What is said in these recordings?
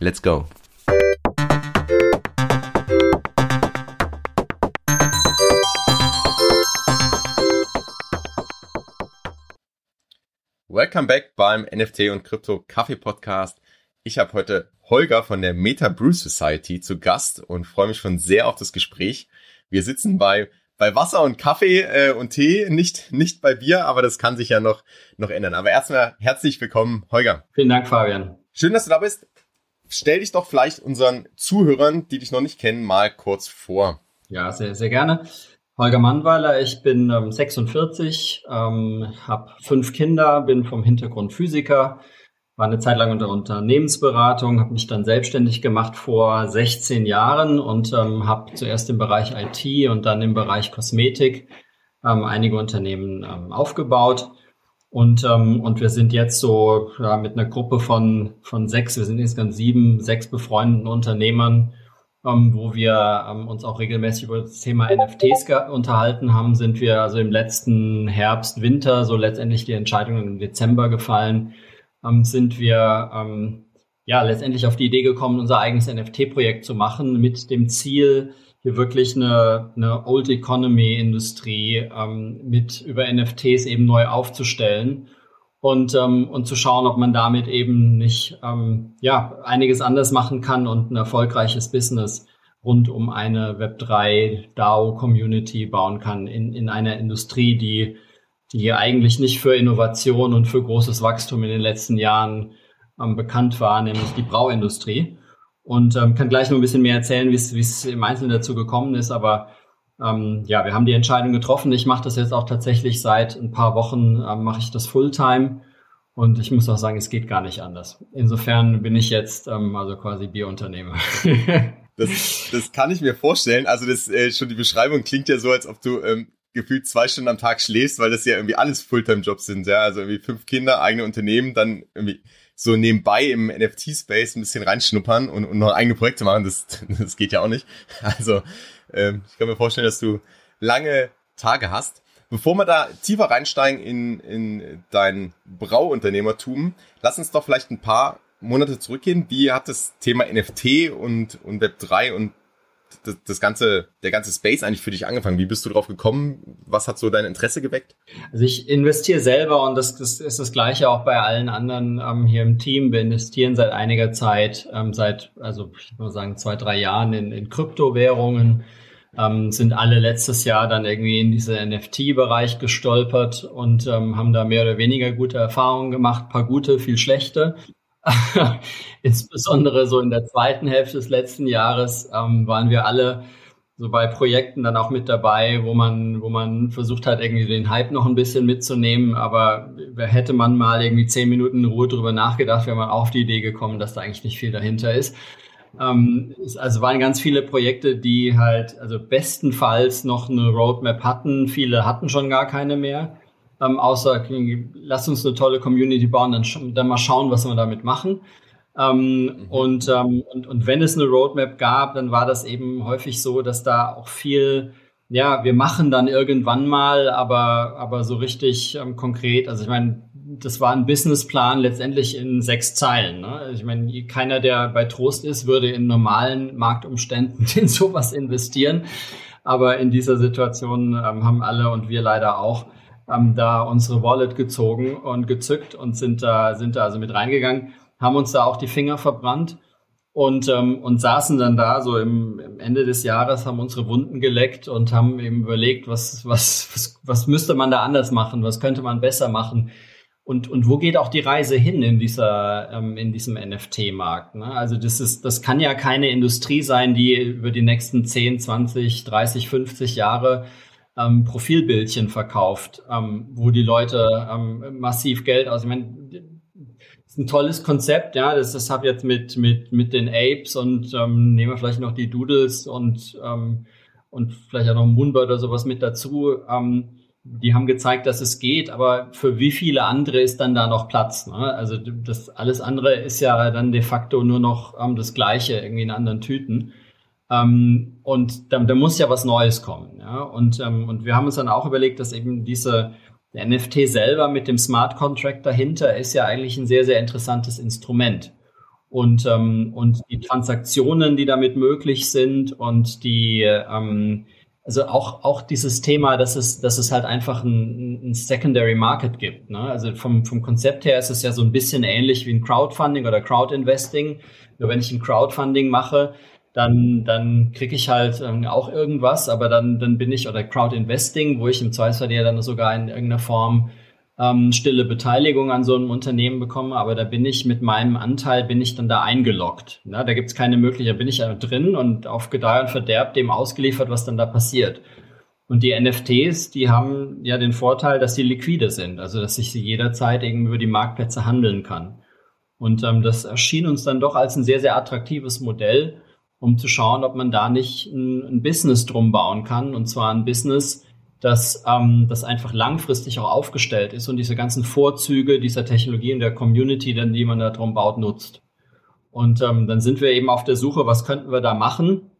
Let's go. Welcome back beim NFT und Krypto Kaffee Podcast. Ich habe heute Holger von der Meta Brew Society zu Gast und freue mich schon sehr auf das Gespräch. Wir sitzen bei bei Wasser und Kaffee äh, und Tee, nicht nicht bei Bier, aber das kann sich ja noch noch ändern. Aber erstmal herzlich willkommen, Holger. Vielen Dank, Fabian. Schön, dass du da bist stell dich doch vielleicht unseren Zuhörern, die dich noch nicht kennen, mal kurz vor. Ja, sehr, sehr gerne. Holger Mannweiler, ich bin ähm, 46, ähm, habe fünf Kinder, bin vom Hintergrund Physiker, war eine Zeit lang unter Unternehmensberatung, habe mich dann selbstständig gemacht vor 16 Jahren und ähm, habe zuerst im Bereich IT und dann im Bereich Kosmetik ähm, einige Unternehmen ähm, aufgebaut und, ähm, und wir sind jetzt so ja, mit einer Gruppe von, von sechs, wir sind insgesamt sieben, sechs befreundeten Unternehmern, ähm, wo wir ähm, uns auch regelmäßig über das Thema NFTs unterhalten haben, sind wir also im letzten Herbst, Winter, so letztendlich die Entscheidung im Dezember gefallen, ähm, sind wir ähm, ja letztendlich auf die Idee gekommen, unser eigenes NFT-Projekt zu machen mit dem Ziel, hier wirklich eine, eine Old Economy Industrie ähm, mit über NFTs eben neu aufzustellen und, ähm, und zu schauen, ob man damit eben nicht ähm, ja, einiges anders machen kann und ein erfolgreiches Business rund um eine Web3 DAO Community bauen kann in, in einer Industrie, die, die eigentlich nicht für Innovation und für großes Wachstum in den letzten Jahren ähm, bekannt war, nämlich die Brauindustrie und ähm, kann gleich noch ein bisschen mehr erzählen, wie es im Einzelnen dazu gekommen ist. Aber ähm, ja, wir haben die Entscheidung getroffen. Ich mache das jetzt auch tatsächlich seit ein paar Wochen, ähm, mache ich das Fulltime. Und ich muss auch sagen, es geht gar nicht anders. Insofern bin ich jetzt ähm, also quasi Bierunternehmer. das, das kann ich mir vorstellen. Also das äh, schon die Beschreibung klingt ja so, als ob du ähm, gefühlt zwei Stunden am Tag schläfst, weil das ja irgendwie alles Fulltime-Jobs sind. Ja, also irgendwie fünf Kinder, eigene Unternehmen, dann irgendwie so nebenbei im NFT-Space ein bisschen reinschnuppern und, und noch eigene Projekte machen, das, das geht ja auch nicht. Also ähm, ich kann mir vorstellen, dass du lange Tage hast. Bevor wir da tiefer reinsteigen in, in dein Brauunternehmertum, lass uns doch vielleicht ein paar Monate zurückgehen. Wie hat das Thema NFT und, und Web3 und das, das ganze, der ganze Space eigentlich für dich angefangen? Wie bist du drauf gekommen? Was hat so dein Interesse geweckt? Also ich investiere selber und das, das ist das Gleiche auch bei allen anderen ähm, hier im Team. Wir investieren seit einiger Zeit, ähm, seit, also ich würde sagen, zwei, drei Jahren in, in Kryptowährungen. Ähm, sind alle letztes Jahr dann irgendwie in diese NFT-Bereich gestolpert und ähm, haben da mehr oder weniger gute Erfahrungen gemacht, paar gute, viel schlechte. Insbesondere so in der zweiten Hälfte des letzten Jahres ähm, waren wir alle so bei Projekten dann auch mit dabei, wo man, wo man versucht hat, irgendwie den Hype noch ein bisschen mitzunehmen. Aber hätte man mal irgendwie zehn Minuten in Ruhe drüber nachgedacht, wäre man auf die Idee gekommen, dass da eigentlich nicht viel dahinter ist. Ähm, es, also waren ganz viele Projekte, die halt, also bestenfalls noch eine Roadmap hatten. Viele hatten schon gar keine mehr ähm, außer lass uns eine tolle Community bauen, dann, dann mal schauen, was wir damit machen. Ähm, mhm. und, ähm, und, und wenn es eine Roadmap gab, dann war das eben häufig so, dass da auch viel, ja, wir machen dann irgendwann mal, aber, aber so richtig ähm, konkret, also ich meine, das war ein Businessplan letztendlich in sechs Zeilen. Ne? Ich meine, keiner, der bei Trost ist, würde in normalen Marktumständen in sowas investieren. Aber in dieser Situation ähm, haben alle und wir leider auch haben da unsere Wallet gezogen und gezückt und sind da, sind da also mit reingegangen, haben uns da auch die Finger verbrannt und, ähm, und saßen dann da so im, im Ende des Jahres, haben unsere Wunden geleckt und haben eben überlegt, was, was, was, was müsste man da anders machen, was könnte man besser machen. Und, und wo geht auch die Reise hin in dieser ähm, in diesem NFT-Markt? Ne? Also das ist das kann ja keine Industrie sein, die über die nächsten 10, 20, 30, 50 Jahre ähm, Profilbildchen verkauft, ähm, wo die Leute ähm, massiv Geld aus. Ich meine, ist ein tolles Konzept, ja. Das, das habe jetzt mit, mit, mit den Apes und ähm, nehmen wir vielleicht noch die Doodles und, ähm, und vielleicht auch noch Moonbird oder sowas mit dazu. Ähm, die haben gezeigt, dass es geht, aber für wie viele andere ist dann da noch Platz? Ne? Also das alles andere ist ja dann de facto nur noch ähm, das Gleiche, irgendwie in anderen Tüten. Ähm, und da, da muss ja was Neues kommen. Ja? Und, ähm, und wir haben uns dann auch überlegt, dass eben diese NFT selber mit dem Smart Contract dahinter ist ja eigentlich ein sehr, sehr interessantes Instrument. Und, ähm, und die Transaktionen, die damit möglich sind und die, ähm, also auch, auch dieses Thema, dass es, dass es halt einfach ein, ein Secondary Market gibt. Ne? Also vom, vom Konzept her ist es ja so ein bisschen ähnlich wie ein Crowdfunding oder Crowdinvesting. Nur wenn ich ein Crowdfunding mache, dann, dann kriege ich halt ähm, auch irgendwas, aber dann, dann bin ich, oder Crowd Investing, wo ich im Zweifelsfall ja dann sogar in irgendeiner Form ähm, stille Beteiligung an so einem Unternehmen bekomme, aber da bin ich mit meinem Anteil, bin ich dann da eingeloggt. Na, da gibt's keine Möglichkeit, da bin ich ja drin und auf Gedeih und Verderb dem ausgeliefert, was dann da passiert. Und die NFTs, die haben ja den Vorteil, dass sie liquide sind, also dass ich sie jederzeit irgendwie über die Marktplätze handeln kann. Und ähm, das erschien uns dann doch als ein sehr, sehr attraktives Modell, um zu schauen, ob man da nicht ein, ein Business drum bauen kann. Und zwar ein Business, das, ähm, das einfach langfristig auch aufgestellt ist und diese ganzen Vorzüge dieser Technologie in der Community, dann, die man da drum baut, nutzt. Und ähm, dann sind wir eben auf der Suche, was könnten wir da machen?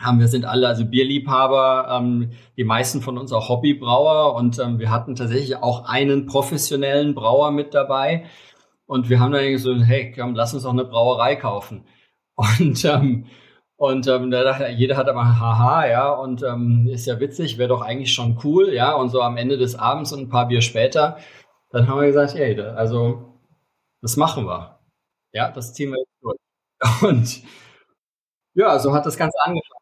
Haben wir sind alle also Bierliebhaber, ähm, die meisten von uns auch Hobbybrauer und ähm, wir hatten tatsächlich auch einen professionellen Brauer mit dabei. Und wir haben dann so, hey, komm, lass uns doch eine Brauerei kaufen. Und ähm, und ähm, da dachte jeder hat aber haha, ja, und ähm, ist ja witzig, wäre doch eigentlich schon cool, ja. Und so am Ende des Abends und ein paar Bier später, dann haben wir gesagt, ey, also das machen wir. Ja, das ziehen wir jetzt durch. Und ja, so hat das Ganze angefangen.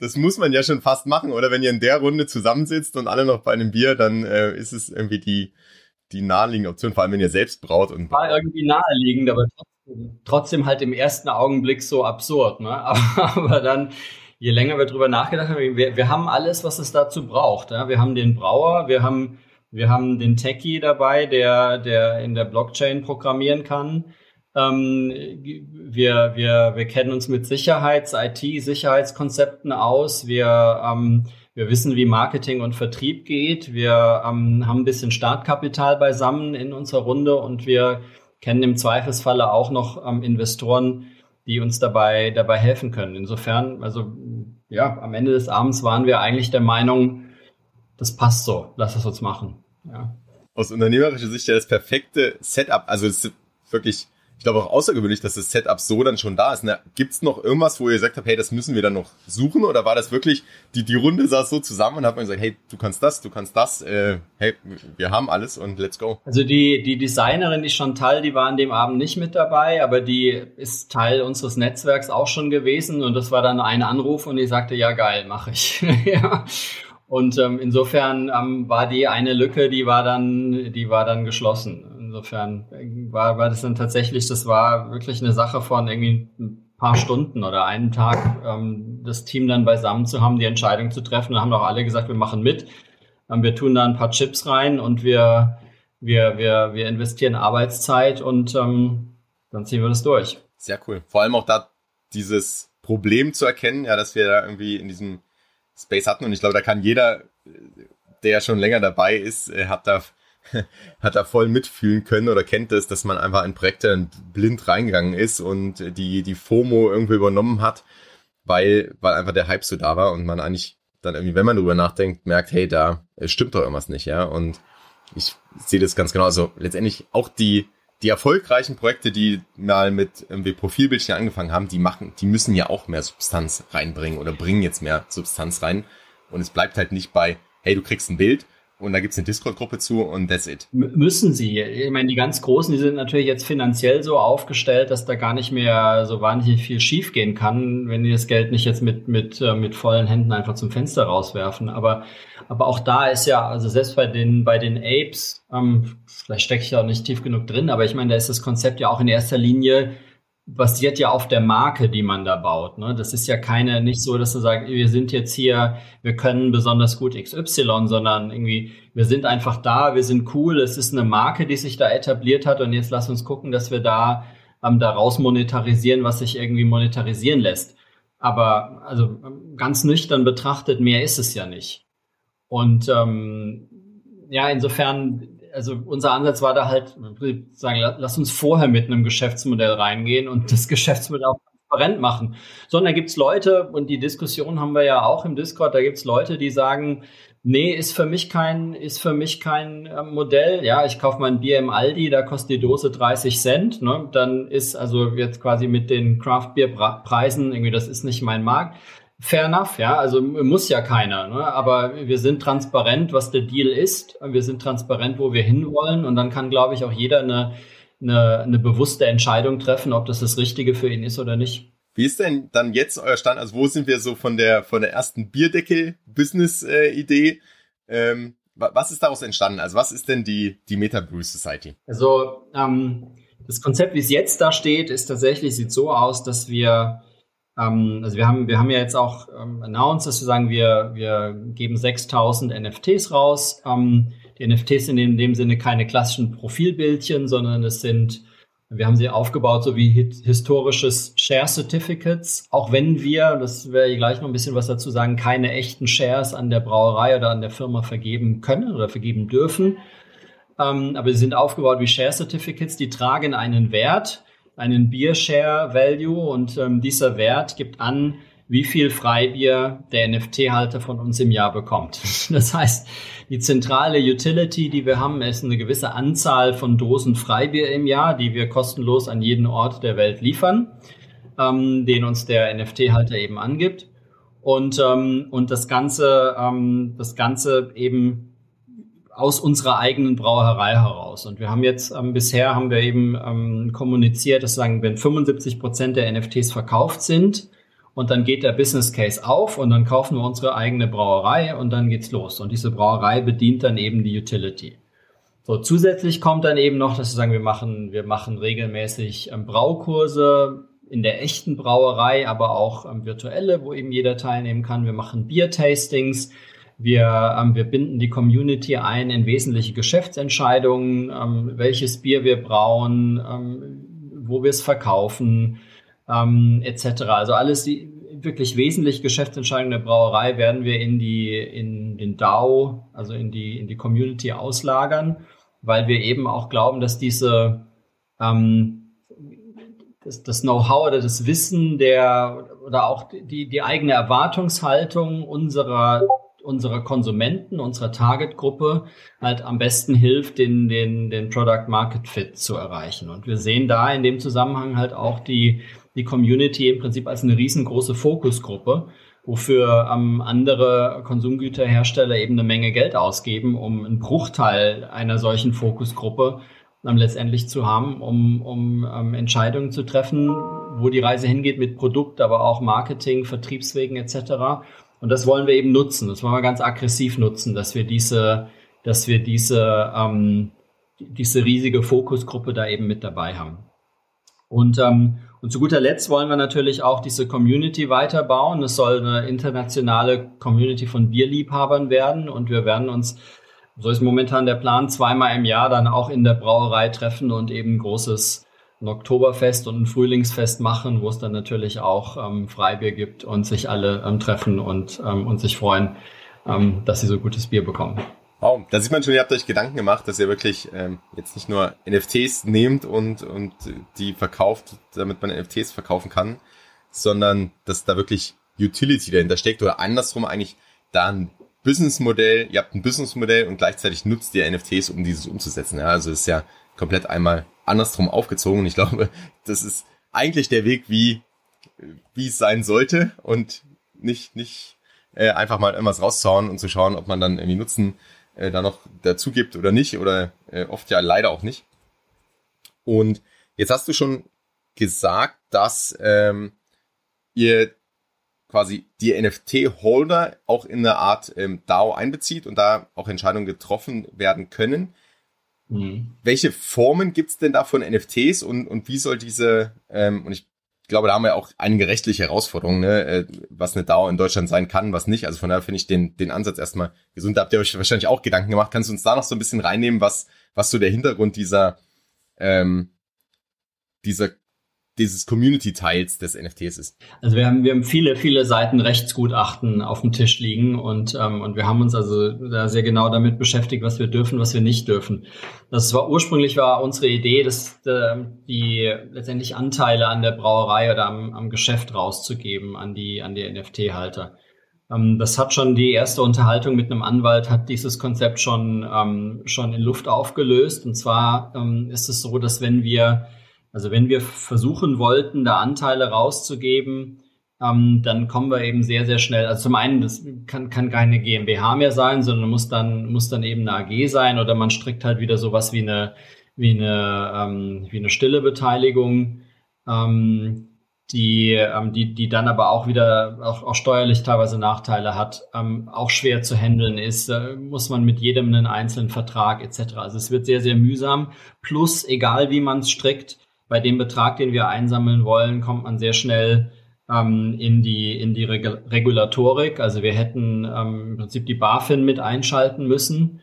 Das muss man ja schon fast machen, oder? Wenn ihr in der Runde zusammensitzt und alle noch bei einem Bier, dann äh, ist es irgendwie die, die naheliegende Option, vor allem wenn ihr selbst braut. Und War irgendwie naheliegend, aber trotzdem halt im ersten Augenblick so absurd. Ne? Aber, aber dann, je länger wir drüber nachgedacht haben, wir, wir haben alles, was es dazu braucht. Ja? Wir haben den Brauer, wir haben, wir haben den Techie dabei, der, der in der Blockchain programmieren kann. Ähm, wir, wir, wir kennen uns mit Sicherheits-, IT-Sicherheitskonzepten aus. Wir, ähm, wir wissen, wie Marketing und Vertrieb geht. Wir ähm, haben ein bisschen Startkapital beisammen in unserer Runde und wir kennen im Zweifelsfalle auch noch ähm, Investoren, die uns dabei, dabei helfen können. Insofern, also ja, am Ende des Abends waren wir eigentlich der Meinung, das passt so, lass es uns machen. Ja. Aus unternehmerischer Sicht ja das perfekte Setup, also es ist wirklich ich glaube auch außergewöhnlich, dass das Setup so dann schon da ist. Ne? Gibt es noch irgendwas, wo ihr gesagt habt, hey, das müssen wir dann noch suchen? Oder war das wirklich, die, die Runde saß so zusammen und hat man gesagt, hey, du kannst das, du kannst das, äh, hey, wir haben alles und let's go. Also die, die Designerin, die Chantal, die war an dem Abend nicht mit dabei, aber die ist Teil unseres Netzwerks auch schon gewesen und das war dann ein Anruf und die sagte, ja geil, mache ich. ja. Und ähm, insofern ähm, war die eine Lücke, die war dann, die war dann geschlossen. Insofern war, war das dann tatsächlich, das war wirklich eine Sache von irgendwie ein paar Stunden oder einen Tag, ähm, das Team dann beisammen zu haben, die Entscheidung zu treffen. Da haben doch alle gesagt, wir machen mit. Ähm, wir tun da ein paar Chips rein und wir, wir, wir, wir investieren Arbeitszeit und ähm, dann ziehen wir das durch. Sehr cool. Vor allem auch da dieses Problem zu erkennen, ja, dass wir da irgendwie in diesem Space hatten. Und ich glaube, da kann jeder, der schon länger dabei ist, äh, hat da hat er voll mitfühlen können oder kennt es, dass man einfach in Projekte blind reingegangen ist und die, die FOMO irgendwie übernommen hat, weil, weil einfach der Hype so da war und man eigentlich dann irgendwie, wenn man drüber nachdenkt, merkt, hey, da stimmt doch irgendwas nicht, ja. Und ich sehe das ganz genau. Also letztendlich auch die, die erfolgreichen Projekte, die mal mit irgendwie Profilbildchen angefangen haben, die machen, die müssen ja auch mehr Substanz reinbringen oder bringen jetzt mehr Substanz rein. Und es bleibt halt nicht bei, hey, du kriegst ein Bild, und da gibt's eine Discord-Gruppe zu und that's it. M müssen sie. Ich meine, die ganz Großen, die sind natürlich jetzt finanziell so aufgestellt, dass da gar nicht mehr so wahnsinnig viel schiefgehen kann, wenn die das Geld nicht jetzt mit, mit, äh, mit vollen Händen einfach zum Fenster rauswerfen. Aber, aber auch da ist ja, also selbst bei den, bei den Apes, ähm, vielleicht stecke ich ja auch nicht tief genug drin, aber ich meine, da ist das Konzept ja auch in erster Linie, basiert ja auf der Marke, die man da baut. Ne? Das ist ja keine, nicht so, dass du sagst, wir sind jetzt hier, wir können besonders gut XY, sondern irgendwie, wir sind einfach da, wir sind cool, es ist eine Marke, die sich da etabliert hat und jetzt lass uns gucken, dass wir da ähm, daraus monetarisieren, was sich irgendwie monetarisieren lässt. Aber also ganz nüchtern betrachtet, mehr ist es ja nicht. Und ähm, ja, insofern also unser Ansatz war da halt, sagen, lass uns vorher mit einem Geschäftsmodell reingehen und das Geschäftsmodell auch transparent machen. Sondern da gibt's Leute, und die Diskussion haben wir ja auch im Discord, da gibt's Leute, die sagen, nee, ist für mich kein, ist für mich kein äh, Modell. Ja, ich kaufe mein Bier im Aldi, da kostet die Dose 30 Cent. Ne? Dann ist also jetzt quasi mit den Craft Beer Preisen irgendwie, das ist nicht mein Markt. Fair enough, ja, also muss ja keiner, ne? aber wir sind transparent, was der Deal ist, wir sind transparent, wo wir hinwollen und dann kann, glaube ich, auch jeder eine, eine, eine bewusste Entscheidung treffen, ob das das Richtige für ihn ist oder nicht. Wie ist denn dann jetzt euer Stand? Also wo sind wir so von der von der ersten Bierdeckel-Business-Idee? Ähm, was ist daraus entstanden? Also was ist denn die die Meta Brew Society? Also ähm, das Konzept, wie es jetzt da steht, ist tatsächlich sieht so aus, dass wir ähm, also wir haben, wir haben ja jetzt auch ähm, announced, dass wir sagen, wir, wir geben 6000 NFTs raus. Ähm, die NFTs sind in dem Sinne keine klassischen Profilbildchen, sondern es sind, wir haben sie aufgebaut, so wie historisches Share Certificates. Auch wenn wir, das werde ich gleich noch ein bisschen was dazu sagen, keine echten Shares an der Brauerei oder an der Firma vergeben können oder vergeben dürfen. Ähm, aber sie sind aufgebaut wie Share Certificates, die tragen einen Wert einen Beer Share Value und ähm, dieser Wert gibt an, wie viel Freibier der NFT-Halter von uns im Jahr bekommt. Das heißt, die zentrale Utility, die wir haben, ist eine gewisse Anzahl von Dosen Freibier im Jahr, die wir kostenlos an jeden Ort der Welt liefern, ähm, den uns der NFT-Halter eben angibt. Und, ähm, und das Ganze, ähm, das Ganze eben aus unserer eigenen Brauerei heraus. Und wir haben jetzt ähm, bisher haben wir eben ähm, kommuniziert, dass sagen, wenn 75 Prozent der NFTs verkauft sind und dann geht der Business Case auf und dann kaufen wir unsere eigene Brauerei und dann geht's los. Und diese Brauerei bedient dann eben die Utility. So, zusätzlich kommt dann eben noch, dass wir sagen, wir machen, wir machen regelmäßig ähm, Braukurse in der echten Brauerei, aber auch ähm, virtuelle, wo eben jeder teilnehmen kann. Wir machen Bier-Tastings. Wir, ähm, wir binden die Community ein in wesentliche Geschäftsentscheidungen, ähm, welches Bier wir brauen, ähm, wo wir es verkaufen, ähm, etc. Also alles die wirklich wesentlich Geschäftsentscheidungen der Brauerei werden wir in die in den DAO, also in die in die Community auslagern, weil wir eben auch glauben, dass diese ähm, das, das Know-how oder das Wissen der oder auch die, die eigene Erwartungshaltung unserer unserer Konsumenten, unserer Target-Gruppe halt am besten hilft, den, den, den Product Market Fit zu erreichen. Und wir sehen da in dem Zusammenhang halt auch die, die Community im Prinzip als eine riesengroße Fokusgruppe, wofür ähm, andere Konsumgüterhersteller eben eine Menge Geld ausgeben, um einen Bruchteil einer solchen Fokusgruppe ähm, letztendlich zu haben, um, um ähm, Entscheidungen zu treffen, wo die Reise hingeht mit Produkt, aber auch Marketing, Vertriebswegen etc. Und das wollen wir eben nutzen. Das wollen wir ganz aggressiv nutzen, dass wir diese, dass wir diese, ähm, diese riesige Fokusgruppe da eben mit dabei haben. Und, ähm, und zu guter Letzt wollen wir natürlich auch diese Community weiterbauen. Es soll eine internationale Community von Bierliebhabern werden und wir werden uns, so ist momentan der Plan, zweimal im Jahr dann auch in der Brauerei treffen und eben großes ein Oktoberfest und ein Frühlingsfest machen, wo es dann natürlich auch ähm, Freibier gibt und sich alle ähm, treffen und, ähm, und sich freuen, ähm, dass sie so gutes Bier bekommen. Wow, da sieht man schon, ihr habt euch Gedanken gemacht, dass ihr wirklich ähm, jetzt nicht nur NFTs nehmt und, und die verkauft, damit man NFTs verkaufen kann, sondern dass da wirklich Utility dahinter steckt oder andersrum eigentlich da ein Businessmodell, ihr habt ein Businessmodell und gleichzeitig nutzt ihr NFTs, um dieses umzusetzen. Ja, also ist ja komplett einmal andersrum aufgezogen. Ich glaube, das ist eigentlich der Weg, wie, wie es sein sollte und nicht, nicht äh, einfach mal irgendwas rauszuhauen und zu schauen, ob man dann irgendwie Nutzen äh, da noch dazu gibt oder nicht oder äh, oft ja leider auch nicht. Und jetzt hast du schon gesagt, dass ähm, ihr quasi die NFT-Holder auch in eine Art ähm, DAO einbezieht und da auch Entscheidungen getroffen werden können. Mhm. Welche Formen gibt's denn da von NFTs und, und wie soll diese, ähm, und ich glaube, da haben wir auch einige rechtliche Herausforderungen, ne, äh, was eine DAO in Deutschland sein kann, was nicht. Also von daher finde ich den, den Ansatz erstmal gesund. Da habt ihr euch wahrscheinlich auch Gedanken gemacht. Kannst du uns da noch so ein bisschen reinnehmen, was, was so der Hintergrund dieser, ähm, dieser dieses Community-Teils des NFTs ist? Also wir haben, wir haben viele, viele Seiten Rechtsgutachten auf dem Tisch liegen und, ähm, und wir haben uns also da sehr genau damit beschäftigt, was wir dürfen, was wir nicht dürfen. Das war ursprünglich war unsere Idee, dass äh, die letztendlich Anteile an der Brauerei oder am, am Geschäft rauszugeben an die, an die NFT-Halter. Ähm, das hat schon die erste Unterhaltung mit einem Anwalt, hat dieses Konzept schon, ähm, schon in Luft aufgelöst. Und zwar ähm, ist es so, dass wenn wir also wenn wir versuchen wollten, da Anteile rauszugeben, ähm, dann kommen wir eben sehr, sehr schnell. Also zum einen, das kann, kann keine GmbH mehr sein, sondern muss dann, muss dann eben eine AG sein oder man strickt halt wieder sowas wie eine, wie eine, ähm, wie eine stille Beteiligung, ähm, die, ähm, die, die dann aber auch wieder auch, auch steuerlich teilweise Nachteile hat, ähm, auch schwer zu handeln ist, äh, muss man mit jedem einen einzelnen Vertrag etc. Also es wird sehr, sehr mühsam. Plus, egal wie man es strickt, bei dem Betrag, den wir einsammeln wollen, kommt man sehr schnell ähm, in die, in die Reg Regulatorik. Also wir hätten ähm, im Prinzip die BaFin mit einschalten müssen,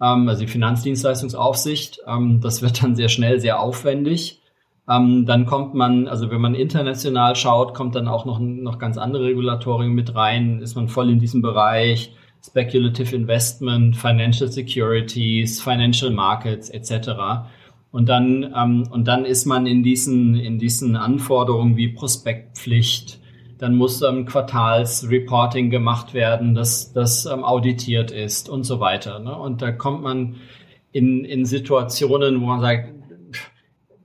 ähm, also die Finanzdienstleistungsaufsicht. Ähm, das wird dann sehr schnell sehr aufwendig. Ähm, dann kommt man, also wenn man international schaut, kommt dann auch noch, noch ganz andere Regulatorik mit rein, ist man voll in diesem Bereich. Speculative Investment, Financial Securities, Financial Markets etc. Und dann, ähm, und dann ist man in diesen, in diesen Anforderungen wie Prospektpflicht, dann muss ähm, Quartalsreporting gemacht werden, dass das ähm, auditiert ist und so weiter. Ne? Und da kommt man in, in Situationen, wo man sagt,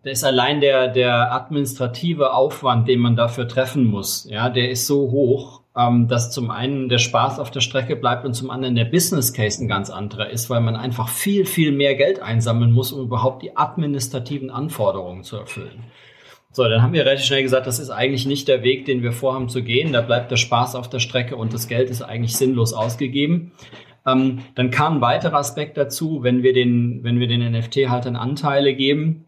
da ist allein der, der administrative Aufwand, den man dafür treffen muss, ja, der ist so hoch, ähm, dass zum einen der Spaß auf der Strecke bleibt und zum anderen der Business Case ein ganz anderer ist, weil man einfach viel, viel mehr Geld einsammeln muss, um überhaupt die administrativen Anforderungen zu erfüllen. So, dann haben wir relativ schnell gesagt, das ist eigentlich nicht der Weg, den wir vorhaben zu gehen. Da bleibt der Spaß auf der Strecke und das Geld ist eigentlich sinnlos ausgegeben. Ähm, dann kam ein weiterer Aspekt dazu, wenn wir den, wenn wir den NFT-Haltern Anteile geben,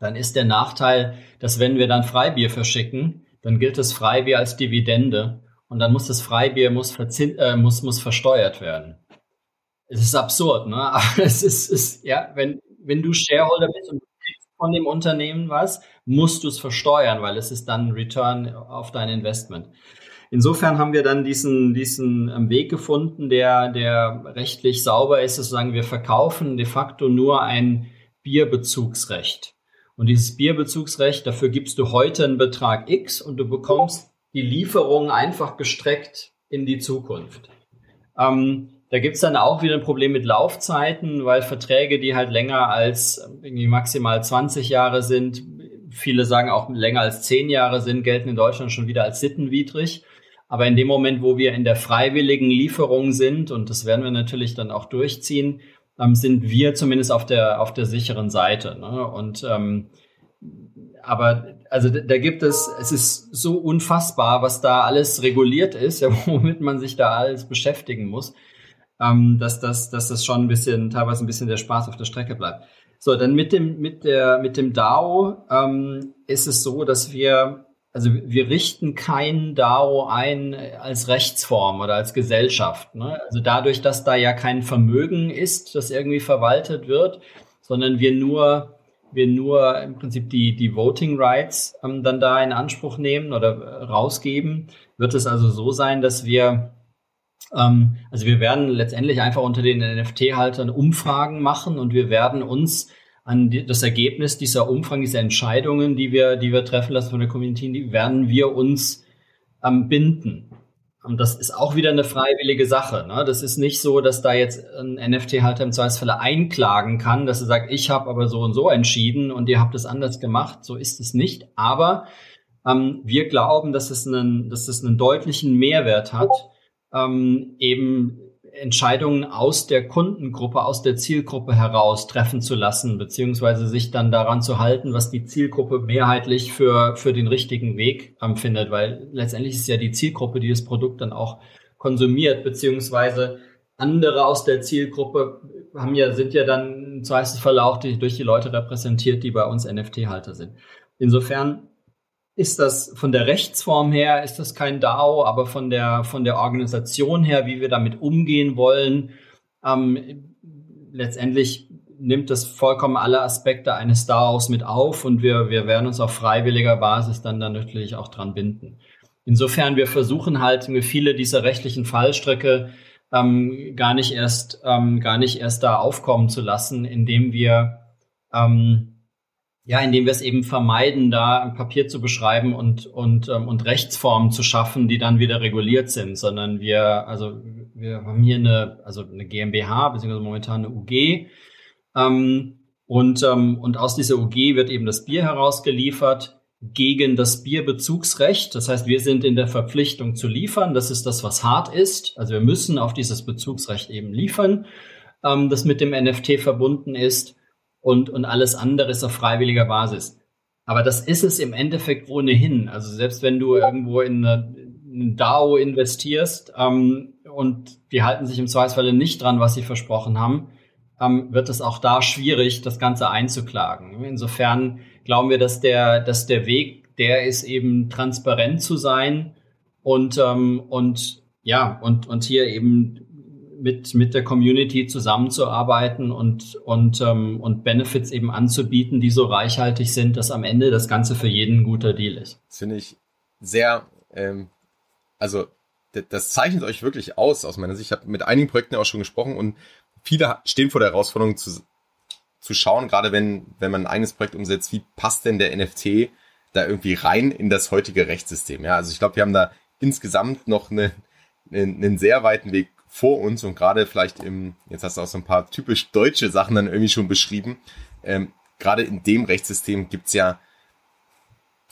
dann ist der Nachteil, dass wenn wir dann Freibier verschicken, dann gilt das Freibier als Dividende und dann muss das Freibier muss, äh, muss, muss versteuert werden. Es ist absurd, ne? Aber es ist, ist, ja, wenn, wenn du Shareholder bist und du kriegst von dem Unternehmen was, musst du es versteuern, weil es ist dann ein Return auf dein Investment. Insofern haben wir dann diesen, diesen ähm, Weg gefunden, der, der rechtlich sauber ist, sozusagen wir verkaufen de facto nur ein Bierbezugsrecht. Und dieses Bierbezugsrecht, dafür gibst du heute einen Betrag X und du bekommst die Lieferung einfach gestreckt in die Zukunft. Ähm, da gibt's dann auch wieder ein Problem mit Laufzeiten, weil Verträge, die halt länger als irgendwie maximal 20 Jahre sind, viele sagen auch länger als 10 Jahre sind, gelten in Deutschland schon wieder als sittenwidrig. Aber in dem Moment, wo wir in der freiwilligen Lieferung sind, und das werden wir natürlich dann auch durchziehen, ähm, sind wir zumindest auf der, auf der sicheren Seite. Ne? Und ähm, aber also da gibt es, es ist so unfassbar, was da alles reguliert ist, ja, womit man sich da alles beschäftigen muss, ähm, dass, das, dass das schon ein bisschen, teilweise ein bisschen der Spaß auf der Strecke bleibt. So, dann mit dem, mit der, mit dem DAO ähm, ist es so, dass wir, also wir richten kein DAO ein als Rechtsform oder als Gesellschaft. Ne? Also dadurch, dass da ja kein Vermögen ist, das irgendwie verwaltet wird, sondern wir nur wir nur im Prinzip die, die Voting Rights ähm, dann da in Anspruch nehmen oder äh, rausgeben, wird es also so sein, dass wir ähm, also wir werden letztendlich einfach unter den NFT-Haltern Umfragen machen und wir werden uns an die, das Ergebnis dieser Umfragen, dieser Entscheidungen, die wir, die wir treffen lassen von der Community, die werden wir uns ähm, binden. Und das ist auch wieder eine freiwillige Sache. Ne? Das ist nicht so, dass da jetzt ein NFT-Halter im Zweifelsfall einklagen kann, dass er sagt, ich habe aber so und so entschieden und ihr habt es anders gemacht. So ist es nicht. Aber ähm, wir glauben, dass es einen, dass es einen deutlichen Mehrwert hat, ähm, eben Entscheidungen aus der Kundengruppe, aus der Zielgruppe heraus treffen zu lassen, beziehungsweise sich dann daran zu halten, was die Zielgruppe mehrheitlich für, für den richtigen Weg empfindet, weil letztendlich ist ja die Zielgruppe, die das Produkt dann auch konsumiert, beziehungsweise andere aus der Zielgruppe haben ja, sind ja dann im Zweifelsfall auch die, durch die Leute repräsentiert, die bei uns NFT-Halter sind. Insofern ist das von der Rechtsform her, ist das kein DAO, aber von der, von der Organisation her, wie wir damit umgehen wollen, ähm, letztendlich nimmt das vollkommen alle Aspekte eines DAOs mit auf und wir, wir werden uns auf freiwilliger Basis dann, dann natürlich auch dran binden. Insofern, wir versuchen halt viele dieser rechtlichen Fallstricke ähm, gar nicht erst, ähm, gar nicht erst da aufkommen zu lassen, indem wir ähm, ja, indem wir es eben vermeiden, da ein Papier zu beschreiben und, und, ähm, und Rechtsformen zu schaffen, die dann wieder reguliert sind, sondern wir, also wir haben hier eine, also eine GmbH, beziehungsweise momentan eine UG, ähm, und, ähm, und aus dieser UG wird eben das Bier herausgeliefert gegen das Bierbezugsrecht. Das heißt, wir sind in der Verpflichtung zu liefern. Das ist das, was hart ist. Also wir müssen auf dieses Bezugsrecht eben liefern, ähm, das mit dem NFT verbunden ist und, und alles andere ist auf freiwilliger Basis. Aber das ist es im Endeffekt ohnehin. Also selbst wenn du irgendwo in eine, in DAO investierst ähm, und die halten sich im Zweifelsfalle nicht dran, was sie versprochen haben, ähm, wird es auch da schwierig, das Ganze einzuklagen. Insofern glauben wir, dass der, dass der Weg, der ist eben transparent zu sein und, ähm, und ja, und, und hier eben mit, mit der Community zusammenzuarbeiten und, und, ähm, und Benefits eben anzubieten, die so reichhaltig sind, dass am Ende das Ganze für jeden ein guter Deal ist. Das finde ich sehr, ähm, also das zeichnet euch wirklich aus, aus meiner Sicht. Ich habe mit einigen Projekten auch schon gesprochen und viele stehen vor der Herausforderung zu, zu schauen, gerade wenn, wenn man ein eigenes Projekt umsetzt, wie passt denn der NFT da irgendwie rein in das heutige Rechtssystem? Ja, also ich glaube, wir haben da insgesamt noch eine, einen, einen sehr weiten Weg vor uns und gerade vielleicht im, jetzt hast du auch so ein paar typisch deutsche Sachen dann irgendwie schon beschrieben, ähm, gerade in dem Rechtssystem gibt's ja,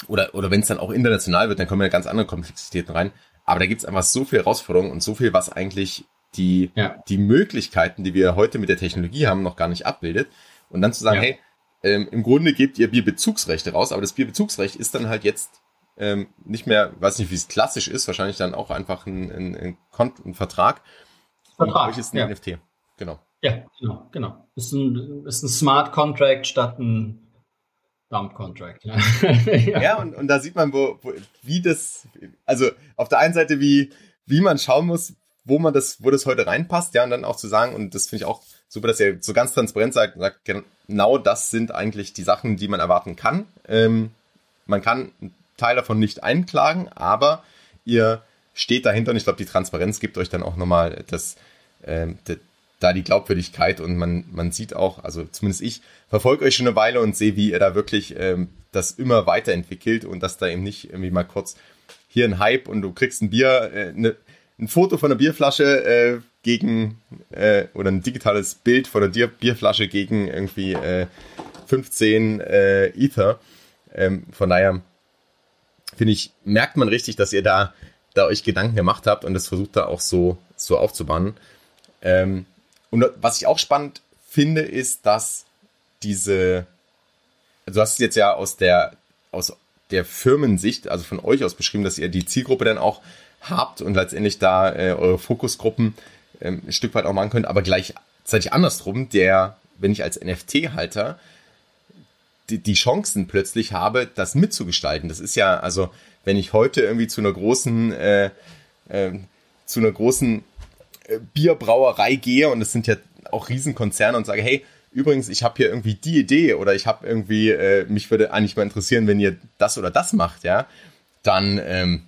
oder, oder wenn es dann auch international wird, dann kommen ja ganz andere Komplexitäten rein, aber da gibt's einfach so viel Herausforderungen und so viel, was eigentlich die, ja. die Möglichkeiten, die wir heute mit der Technologie haben, noch gar nicht abbildet. Und dann zu sagen, ja. hey, ähm, im Grunde gebt ihr Bierbezugsrechte raus, aber das Bierbezugsrecht ist dann halt jetzt ähm, nicht mehr, weiß nicht, wie es klassisch ist, wahrscheinlich dann auch einfach ein, ein, ein, ein Vertrag. Vertrag. Und ist ein ja. NFT. Genau. Ja, genau, genau. Ist ein, ist ein Smart Contract statt ein Dump Contract. Ja, ja und, und da sieht man, wo, wo, wie das, also auf der einen Seite, wie, wie man schauen muss, wo man das, wo das heute reinpasst, ja, und dann auch zu sagen, und das finde ich auch super, dass er so ganz transparent sagt, sagt, genau das sind eigentlich die Sachen, die man erwarten kann. Ähm, man kann Teil davon nicht einklagen, aber ihr steht dahinter und ich glaube, die Transparenz gibt euch dann auch nochmal das, ähm, da die Glaubwürdigkeit und man, man sieht auch, also zumindest ich verfolge euch schon eine Weile und sehe, wie ihr da wirklich ähm, das immer weiterentwickelt und dass da eben nicht irgendwie mal kurz hier ein Hype und du kriegst ein Bier, äh, ne, ein Foto von einer Bierflasche äh, gegen äh, oder ein digitales Bild von einer Bierflasche gegen irgendwie äh, 15 äh, Ether. Ähm, von daher finde ich, merkt man richtig, dass ihr da da euch Gedanken gemacht habt und das versucht da auch so, so aufzubauen. Ähm, und was ich auch spannend finde, ist, dass diese, also du hast es jetzt ja aus der, aus der Firmensicht, also von euch aus beschrieben, dass ihr die Zielgruppe dann auch habt und letztendlich da äh, eure Fokusgruppen ähm, ein Stück weit auch machen könnt, aber gleichzeitig andersrum, der, wenn ich als NFT-Halter die, Chancen plötzlich habe, das mitzugestalten. Das ist ja, also wenn ich heute irgendwie zu einer großen, äh, äh, zu einer großen äh, Bierbrauerei gehe und es sind ja auch Riesenkonzerne und sage, hey, übrigens, ich habe hier irgendwie die Idee oder ich habe irgendwie, äh, mich würde eigentlich mal interessieren, wenn ihr das oder das macht, ja, dann ähm,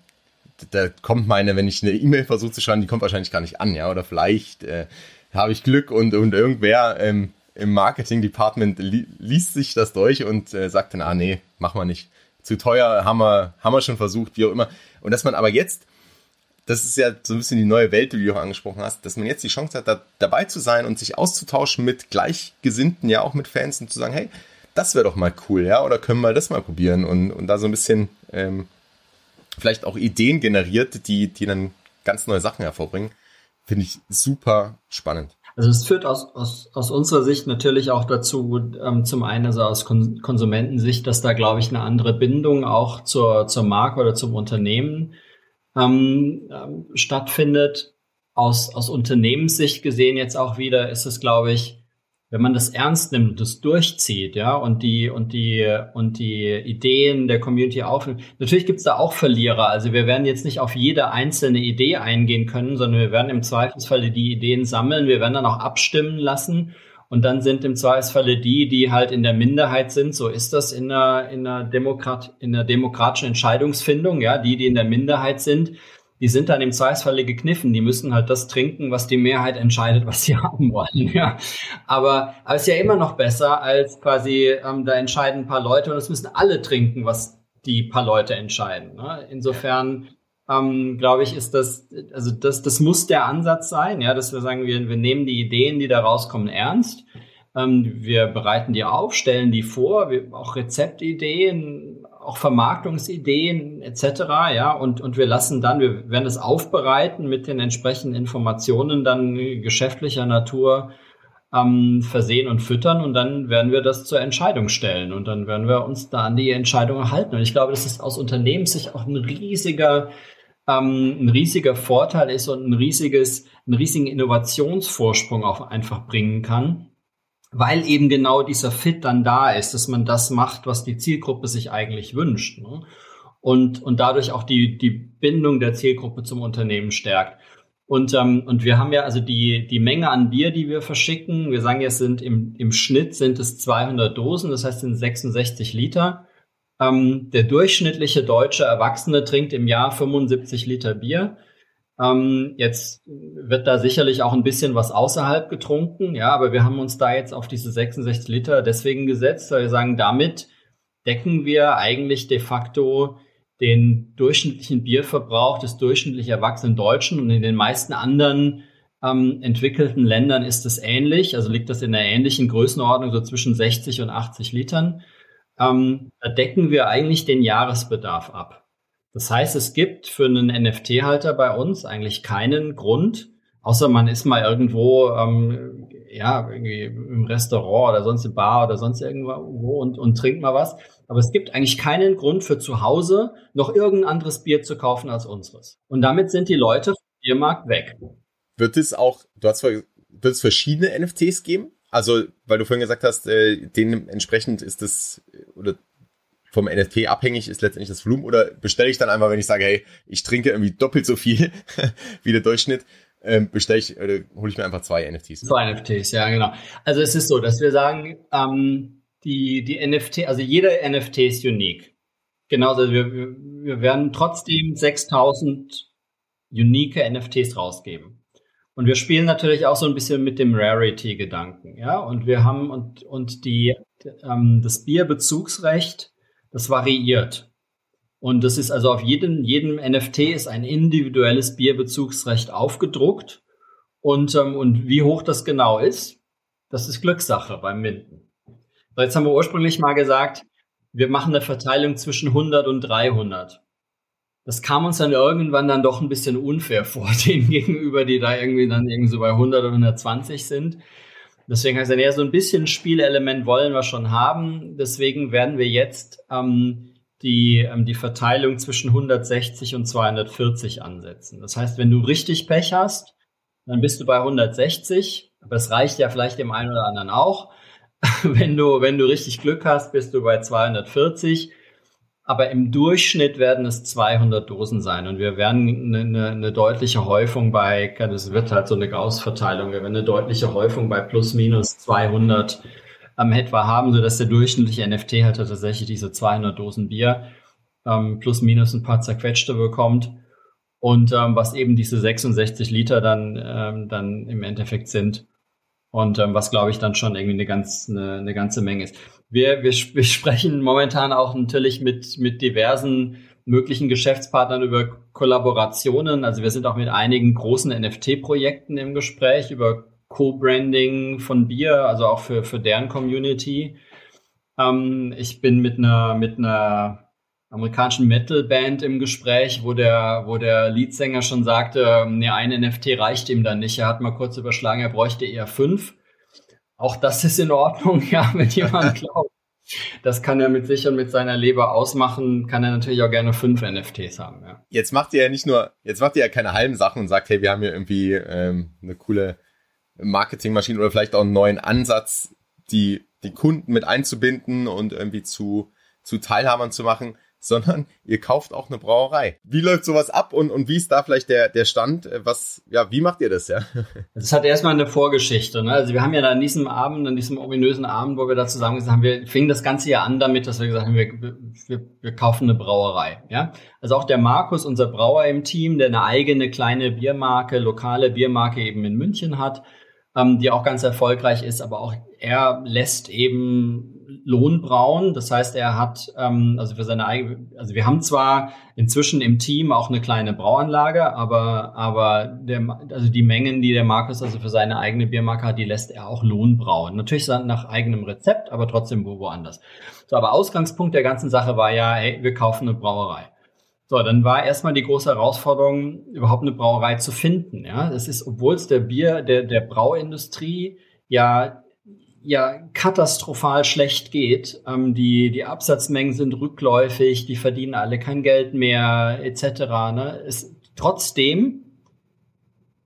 da kommt meine, wenn ich eine E-Mail versuche zu schreiben, die kommt wahrscheinlich gar nicht an, ja, oder vielleicht äh, habe ich Glück und, und irgendwer ähm, im Marketing-Department li liest sich das durch und äh, sagt dann, ah nee, mach mal nicht zu teuer, haben wir, haben wir schon versucht, wie auch immer. Und dass man aber jetzt, das ist ja so ein bisschen die neue Welt, die du auch angesprochen hast, dass man jetzt die Chance hat, da dabei zu sein und sich auszutauschen mit Gleichgesinnten, ja auch mit Fans und zu sagen, hey, das wäre doch mal cool, ja, oder können wir das mal probieren und, und da so ein bisschen ähm, vielleicht auch Ideen generiert, die, die dann ganz neue Sachen hervorbringen, finde ich super spannend. Also es führt aus, aus, aus unserer Sicht natürlich auch dazu, ähm, zum einen also aus Kon Konsumentensicht, dass da, glaube ich, eine andere Bindung auch zur, zur Marke oder zum Unternehmen ähm, ähm, stattfindet. aus, aus Unternehmenssicht gesehen jetzt auch wieder ist es, glaube ich, wenn man das ernst nimmt und das durchzieht, ja, und die, und die, und die Ideen der Community aufnimmt. Natürlich gibt's da auch Verlierer. Also wir werden jetzt nicht auf jede einzelne Idee eingehen können, sondern wir werden im Zweifelsfalle die Ideen sammeln, wir werden dann auch abstimmen lassen. Und dann sind im Zweifelsfalle die, die halt in der Minderheit sind, so ist das in einer, in einer, Demokrat, in einer demokratischen Entscheidungsfindung, ja, die, die in der Minderheit sind, die sind dann im Zweifelsfalle gekniffen. Die müssen halt das trinken, was die Mehrheit entscheidet, was sie haben wollen. Ja. Aber, es ist ja immer noch besser, als quasi, ähm, da entscheiden ein paar Leute und es müssen alle trinken, was die paar Leute entscheiden. Ne? Insofern ähm, glaube ich, ist das, also das, das muss der Ansatz sein, ja, dass wir sagen, wir, wir nehmen die Ideen, die da rauskommen, ernst. Ähm, wir bereiten die auf, stellen die vor, wir, auch Rezeptideen, auch Vermarktungsideen etc. Ja, und, und wir lassen dann, wir werden es aufbereiten mit den entsprechenden Informationen dann geschäftlicher Natur ähm, versehen und füttern und dann werden wir das zur Entscheidung stellen und dann werden wir uns da an die Entscheidung halten. Und ich glaube, das ist aus Unternehmenssicht auch ein riesiger, ähm, ein riesiger Vorteil ist und ein riesiges, einen riesigen Innovationsvorsprung auch einfach bringen kann weil eben genau dieser Fit dann da ist, dass man das macht, was die Zielgruppe sich eigentlich wünscht. Ne? Und, und dadurch auch die, die Bindung der Zielgruppe zum Unternehmen stärkt. Und, ähm, und wir haben ja also die, die Menge an Bier, die wir verschicken. Wir sagen es sind im, im Schnitt sind es 200 Dosen, das heißt sind 66 Liter. Ähm, der durchschnittliche deutsche Erwachsene trinkt im Jahr 75 Liter Bier. Ähm, jetzt wird da sicherlich auch ein bisschen was außerhalb getrunken, ja, aber wir haben uns da jetzt auf diese 66 Liter deswegen gesetzt, weil wir sagen, damit decken wir eigentlich de facto den durchschnittlichen Bierverbrauch des durchschnittlich erwachsenen Deutschen und in den meisten anderen ähm, entwickelten Ländern ist es ähnlich, also liegt das in einer ähnlichen Größenordnung, so zwischen 60 und 80 Litern. Ähm, da decken wir eigentlich den Jahresbedarf ab. Das heißt, es gibt für einen NFT-Halter bei uns eigentlich keinen Grund, außer man ist mal irgendwo, ähm, ja, irgendwie im Restaurant oder sonst im Bar oder sonst irgendwo und, und trinkt mal was. Aber es gibt eigentlich keinen Grund für zu Hause noch irgendein anderes Bier zu kaufen als unseres. Und damit sind die Leute vom Biermarkt weg. Wird es auch, du hast wird es verschiedene NFTs geben? Also, weil du vorhin gesagt hast, äh, denen entsprechend ist das, oder vom NFT abhängig ist letztendlich das Volumen oder bestelle ich dann einfach, wenn ich sage, hey, ich trinke irgendwie doppelt so viel wie der Durchschnitt, ähm, bestelle ich, oder hole ich mir einfach zwei NFTs. Zwei NFTs, ja, genau. Also es ist so, dass wir sagen, ähm, die, die NFT, also jeder NFT ist unique. Genauso, wir, wir werden trotzdem 6000 unique NFTs rausgeben. Und wir spielen natürlich auch so ein bisschen mit dem Rarity-Gedanken, ja. Und wir haben und, und die, ähm, das Bierbezugsrecht das variiert. Und das ist also auf jedem, jedem NFT ist ein individuelles Bierbezugsrecht aufgedruckt. Und, ähm, und wie hoch das genau ist, das ist Glückssache beim Minden. So, jetzt haben wir ursprünglich mal gesagt, wir machen eine Verteilung zwischen 100 und 300. Das kam uns dann irgendwann dann doch ein bisschen unfair vor, denen gegenüber, die da irgendwie dann irgendwie so bei 100 oder 120 sind. Deswegen heißt er, ja, so ein bisschen Spielelement wollen wir schon haben. Deswegen werden wir jetzt ähm, die, ähm, die Verteilung zwischen 160 und 240 ansetzen. Das heißt, wenn du richtig Pech hast, dann bist du bei 160. Aber es reicht ja vielleicht dem einen oder anderen auch. wenn du, wenn du richtig Glück hast, bist du bei 240 aber im Durchschnitt werden es 200 Dosen sein. Und wir werden eine, eine deutliche Häufung bei, das wird halt so eine Gauss-Verteilung, wir werden eine deutliche Häufung bei plus minus 200 am etwa haben, so dass der durchschnittliche NFT halt tatsächlich diese 200 Dosen Bier ähm, plus minus ein paar zerquetschte bekommt. Und ähm, was eben diese 66 Liter dann ähm, dann im Endeffekt sind und ähm, was glaube ich dann schon irgendwie eine ganz eine, eine ganze Menge ist wir, wir, wir sprechen momentan auch natürlich mit, mit diversen möglichen Geschäftspartnern über Kollaborationen. Also wir sind auch mit einigen großen NFT-Projekten im Gespräch über Co-Branding von Bier, also auch für, für deren Community. Ähm, ich bin mit einer, mit einer amerikanischen Metal-Band im Gespräch, wo der, wo der Leadsänger schon sagte, nee, ein NFT reicht ihm dann nicht. Er hat mal kurz überschlagen, er bräuchte eher fünf. Auch das ist in Ordnung, ja, wenn jemand glaubt, Das kann er mit sich und mit seiner Leber ausmachen, kann er natürlich auch gerne fünf NFTs haben. Ja. Jetzt macht ihr ja nicht nur, jetzt macht ihr ja keine halben Sachen und sagt, hey, wir haben hier irgendwie ähm, eine coole Marketingmaschine oder vielleicht auch einen neuen Ansatz, die, die Kunden mit einzubinden und irgendwie zu, zu Teilhabern zu machen, sondern ihr kauft auch eine Brauerei. Wie läuft sowas ab und, und wie ist da vielleicht der, der Stand? Was, ja, wie macht ihr das, ja? Das hat erstmal eine Vorgeschichte, ne? Also wir haben ja an diesem Abend, an diesem ominösen Abend, wo wir da zusammen gesagt haben, wir fingen das ganze Jahr an damit, dass wir gesagt haben, wir, wir, wir kaufen eine Brauerei, ja? Also auch der Markus, unser Brauer im Team, der eine eigene kleine Biermarke, lokale Biermarke eben in München hat, ähm, die auch ganz erfolgreich ist, aber auch er lässt eben Lohnbraun. Das heißt, er hat ähm, also für seine eigene, also wir haben zwar inzwischen im Team auch eine kleine Brauanlage, aber aber der also die Mengen, die der Markus also für seine eigene Biermarke hat, die lässt er auch Lohnbrauen. Natürlich nach eigenem Rezept, aber trotzdem wo woanders. So, aber Ausgangspunkt der ganzen Sache war ja, hey, wir kaufen eine Brauerei. So, dann war erstmal die große Herausforderung, überhaupt eine Brauerei zu finden. Ja, es ist, obwohl es der Bier, der, der Brauindustrie ja ja katastrophal schlecht geht. Ähm, die, die Absatzmengen sind rückläufig, die verdienen alle kein Geld mehr, etc. Ne? Es, trotzdem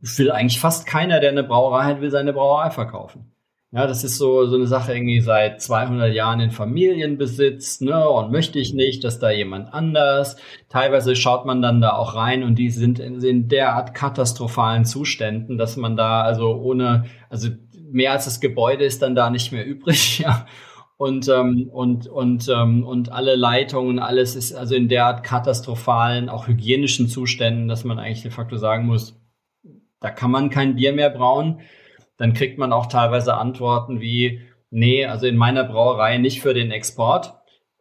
will eigentlich fast keiner, der eine Brauerei hat, will seine Brauerei verkaufen. Ja, das ist so, so eine Sache irgendwie seit 200 Jahren in Familienbesitz, ne, und möchte ich nicht, dass da jemand anders. Teilweise schaut man dann da auch rein und die sind in, in derart katastrophalen Zuständen, dass man da also ohne, also mehr als das Gebäude ist dann da nicht mehr übrig, ja. Und, ähm, und, und, ähm, und alle Leitungen, alles ist also in derart katastrophalen, auch hygienischen Zuständen, dass man eigentlich de facto sagen muss, da kann man kein Bier mehr brauen. Dann kriegt man auch teilweise Antworten wie, nee, also in meiner Brauerei nicht für den Export.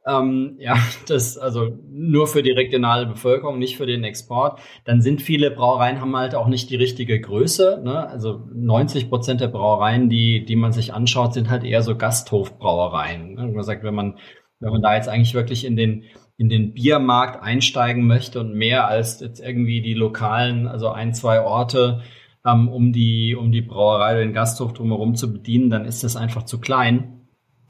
Ähm, ja, das also nur für die regionale Bevölkerung, nicht für den Export. Dann sind viele Brauereien haben halt auch nicht die richtige Größe. Ne? Also 90 Prozent der Brauereien, die die man sich anschaut, sind halt eher so Gasthofbrauereien. Ne? Man sagt, wenn man wenn man da jetzt eigentlich wirklich in den in den Biermarkt einsteigen möchte und mehr als jetzt irgendwie die lokalen, also ein zwei Orte ähm, um die um die Brauerei oder den Gasthof drumherum zu bedienen, dann ist das einfach zu klein.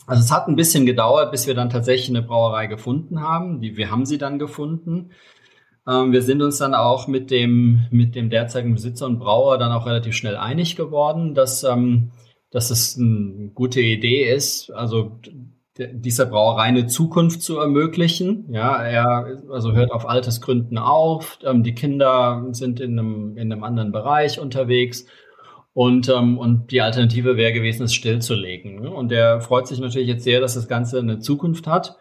Also es hat ein bisschen gedauert, bis wir dann tatsächlich eine Brauerei gefunden haben. Die, wir haben sie dann gefunden. Ähm, wir sind uns dann auch mit dem, mit dem derzeitigen Besitzer und Brauer dann auch relativ schnell einig geworden, dass, ähm, dass es eine gute Idee ist, also dieser Brauerei eine Zukunft zu ermöglichen. Ja, er also hört auf Altersgründen auf. Ähm, die Kinder sind in einem, in einem anderen Bereich unterwegs und, ähm, und die Alternative wäre gewesen, es stillzulegen. Ne? Und der freut sich natürlich jetzt sehr, dass das Ganze eine Zukunft hat.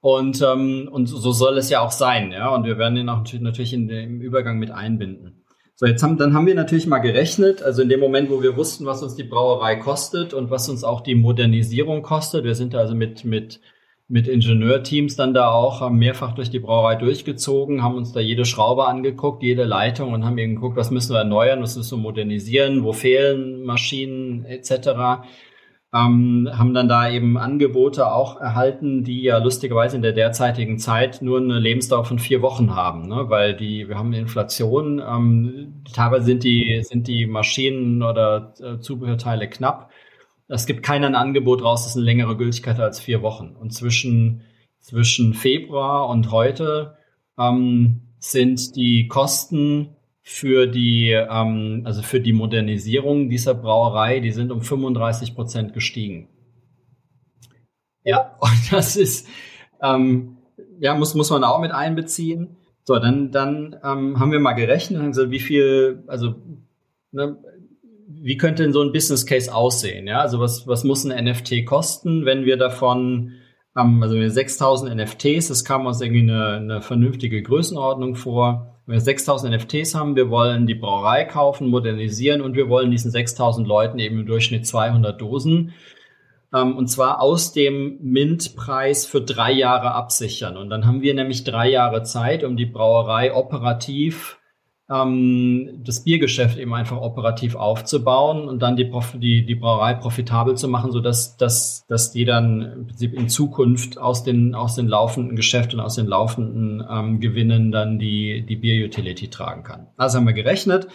Und, ähm, und so soll es ja auch sein, ja. Und wir werden ihn auch natürlich in dem Übergang mit einbinden. So, jetzt haben, dann haben wir natürlich mal gerechnet, also in dem Moment, wo wir wussten, was uns die Brauerei kostet und was uns auch die Modernisierung kostet. Wir sind da also mit, mit mit Ingenieurteams dann da auch mehrfach durch die Brauerei durchgezogen, haben uns da jede Schraube angeguckt, jede Leitung und haben eben geguckt, was müssen wir erneuern, was müssen wir modernisieren, wo fehlen Maschinen etc. Ähm, haben dann da eben Angebote auch erhalten, die ja lustigerweise in der derzeitigen Zeit nur eine Lebensdauer von vier Wochen haben, ne? weil die wir haben Inflation, ähm, teilweise sind die sind die Maschinen oder äh, Zubehörteile knapp es gibt kein Angebot raus, das eine längere Gültigkeit hat als vier Wochen. Und zwischen, zwischen Februar und heute ähm, sind die Kosten für die, ähm, also für die Modernisierung dieser Brauerei, die sind um 35 Prozent gestiegen. Ja, und das ist, ähm, ja, muss, muss man auch mit einbeziehen. So, dann, dann ähm, haben wir mal gerechnet, also wie viel, also ne, wie könnte denn so ein Business Case aussehen? Ja, also was, was muss ein NFT kosten, wenn wir davon, ähm, also wir 6000 NFTs, das kam uns irgendwie eine, eine vernünftige Größenordnung vor. Wenn wir 6000 NFTs haben, wir wollen die Brauerei kaufen, modernisieren und wir wollen diesen 6000 Leuten eben im Durchschnitt 200 Dosen ähm, und zwar aus dem Mint-Preis für drei Jahre absichern. Und dann haben wir nämlich drei Jahre Zeit, um die Brauerei operativ ähm, das Biergeschäft eben einfach operativ aufzubauen und dann die, die, die Brauerei profitabel zu machen, so dass, dass, die dann im Prinzip in Zukunft aus den, aus den laufenden Geschäften, aus den laufenden ähm, Gewinnen dann die, die Bier-Utility tragen kann. Also haben wir gerechnet,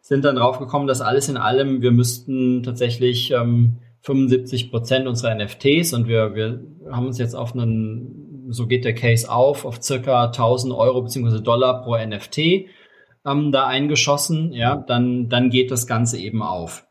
sind dann drauf gekommen, dass alles in allem, wir müssten tatsächlich ähm, 75 Prozent unserer NFTs und wir, wir haben uns jetzt auf einen, so geht der Case auf, auf circa 1000 Euro bzw. Dollar pro NFT ähm, da eingeschossen, ja, dann, dann geht das Ganze eben auf.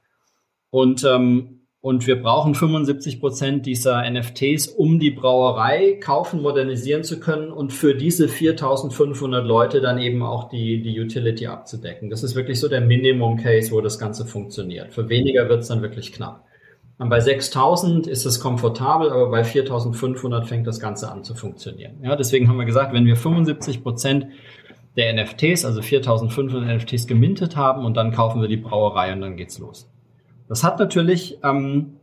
Und ähm, und wir brauchen 75 Prozent dieser NFTs, um die Brauerei kaufen, modernisieren zu können und für diese 4500 Leute dann eben auch die, die Utility abzudecken. Das ist wirklich so der Minimum Case, wo das Ganze funktioniert. Für weniger wird es dann wirklich knapp. Und bei 6000 ist es komfortabel, aber bei 4500 fängt das Ganze an zu funktionieren. Ja, deswegen haben wir gesagt, wenn wir 75 Prozent der NFTs, also 4500 NFTs gemintet haben und dann kaufen wir die Brauerei und dann geht's los. Das hat natürlich ähm,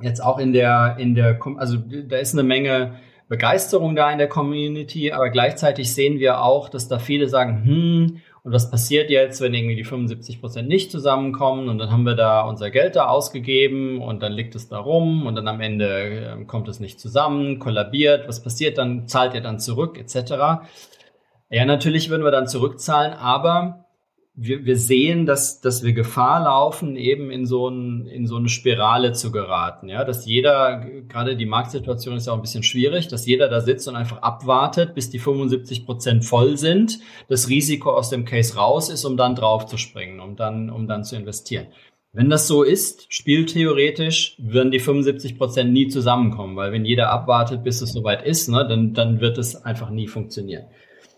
jetzt auch in der, in der, also da ist eine Menge Begeisterung da in der Community, aber gleichzeitig sehen wir auch, dass da viele sagen, hm, und was passiert jetzt, wenn irgendwie die 75 Prozent nicht zusammenkommen und dann haben wir da unser Geld da ausgegeben und dann liegt es da rum und dann am Ende ähm, kommt es nicht zusammen, kollabiert, was passiert dann, zahlt ihr dann zurück, etc. Ja, natürlich würden wir dann zurückzahlen, aber wir, wir sehen, dass, dass wir Gefahr laufen, eben in so, ein, in so eine Spirale zu geraten. Ja, dass jeder, gerade die Marktsituation ist ja auch ein bisschen schwierig, dass jeder da sitzt und einfach abwartet, bis die 75 Prozent voll sind, das Risiko aus dem Case raus ist, um dann draufzuspringen, um dann, um dann zu investieren. Wenn das so ist, spieltheoretisch, würden die 75 Prozent nie zusammenkommen, weil wenn jeder abwartet, bis es soweit ist, ne, dann, dann wird es einfach nie funktionieren.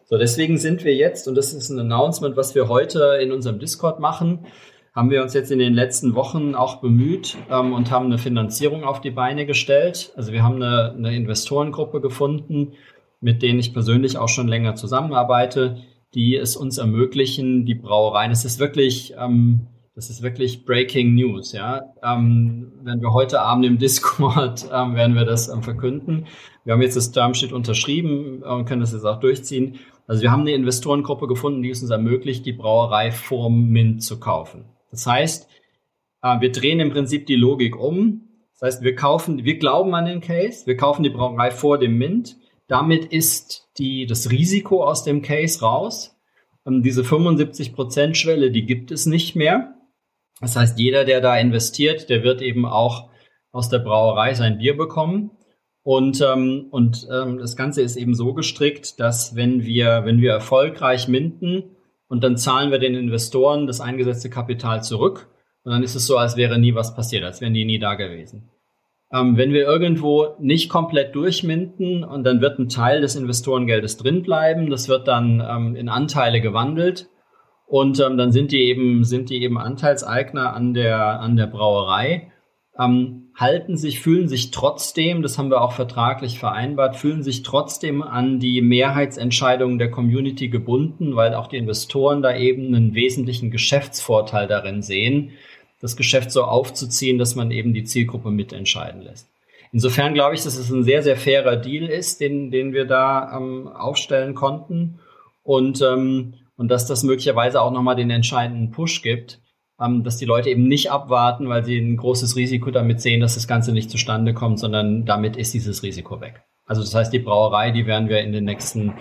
So, deswegen sind wir jetzt, und das ist ein Announcement, was wir heute in unserem Discord machen, haben wir uns jetzt in den letzten Wochen auch bemüht ähm, und haben eine Finanzierung auf die Beine gestellt. Also wir haben eine, eine Investorengruppe gefunden, mit denen ich persönlich auch schon länger zusammenarbeite, die es uns ermöglichen, die Brauereien. Es ist wirklich, ähm, das ist wirklich Breaking News. Ja, ähm, wenn wir heute Abend im Discord ähm, werden wir das ähm, verkünden. Wir haben jetzt das Termsheet unterschrieben und können das jetzt auch durchziehen. Also wir haben eine Investorengruppe gefunden, die es uns ermöglicht, die Brauerei vorm Mint zu kaufen. Das heißt, äh, wir drehen im Prinzip die Logik um. Das heißt, wir kaufen, wir glauben an den Case, wir kaufen die Brauerei vor dem Mint. Damit ist die, das Risiko aus dem Case raus. Und diese 75% Schwelle, die gibt es nicht mehr. Das heißt, jeder, der da investiert, der wird eben auch aus der Brauerei sein Bier bekommen. Und, ähm, und ähm, das Ganze ist eben so gestrickt, dass wenn wir, wenn wir erfolgreich minden und dann zahlen wir den Investoren das eingesetzte Kapital zurück und dann ist es so, als wäre nie was passiert, als wären die nie da gewesen. Ähm, wenn wir irgendwo nicht komplett durchminden und dann wird ein Teil des Investorengeldes drin bleiben, das wird dann ähm, in Anteile gewandelt und ähm, dann sind die eben sind die eben Anteilseigner an der an der Brauerei ähm, halten sich, fühlen sich trotzdem, das haben wir auch vertraglich vereinbart, fühlen sich trotzdem an die Mehrheitsentscheidungen der Community gebunden, weil auch die Investoren da eben einen wesentlichen Geschäftsvorteil darin sehen, das Geschäft so aufzuziehen, dass man eben die Zielgruppe mitentscheiden lässt. Insofern glaube ich, dass es ein sehr, sehr fairer Deal ist, den, den wir da ähm, aufstellen konnten und, ähm, und dass das möglicherweise auch nochmal den entscheidenden Push gibt, ähm, dass die Leute eben nicht abwarten, weil sie ein großes Risiko damit sehen, dass das Ganze nicht zustande kommt, sondern damit ist dieses Risiko weg. Also das heißt, die Brauerei, die werden wir in den nächsten,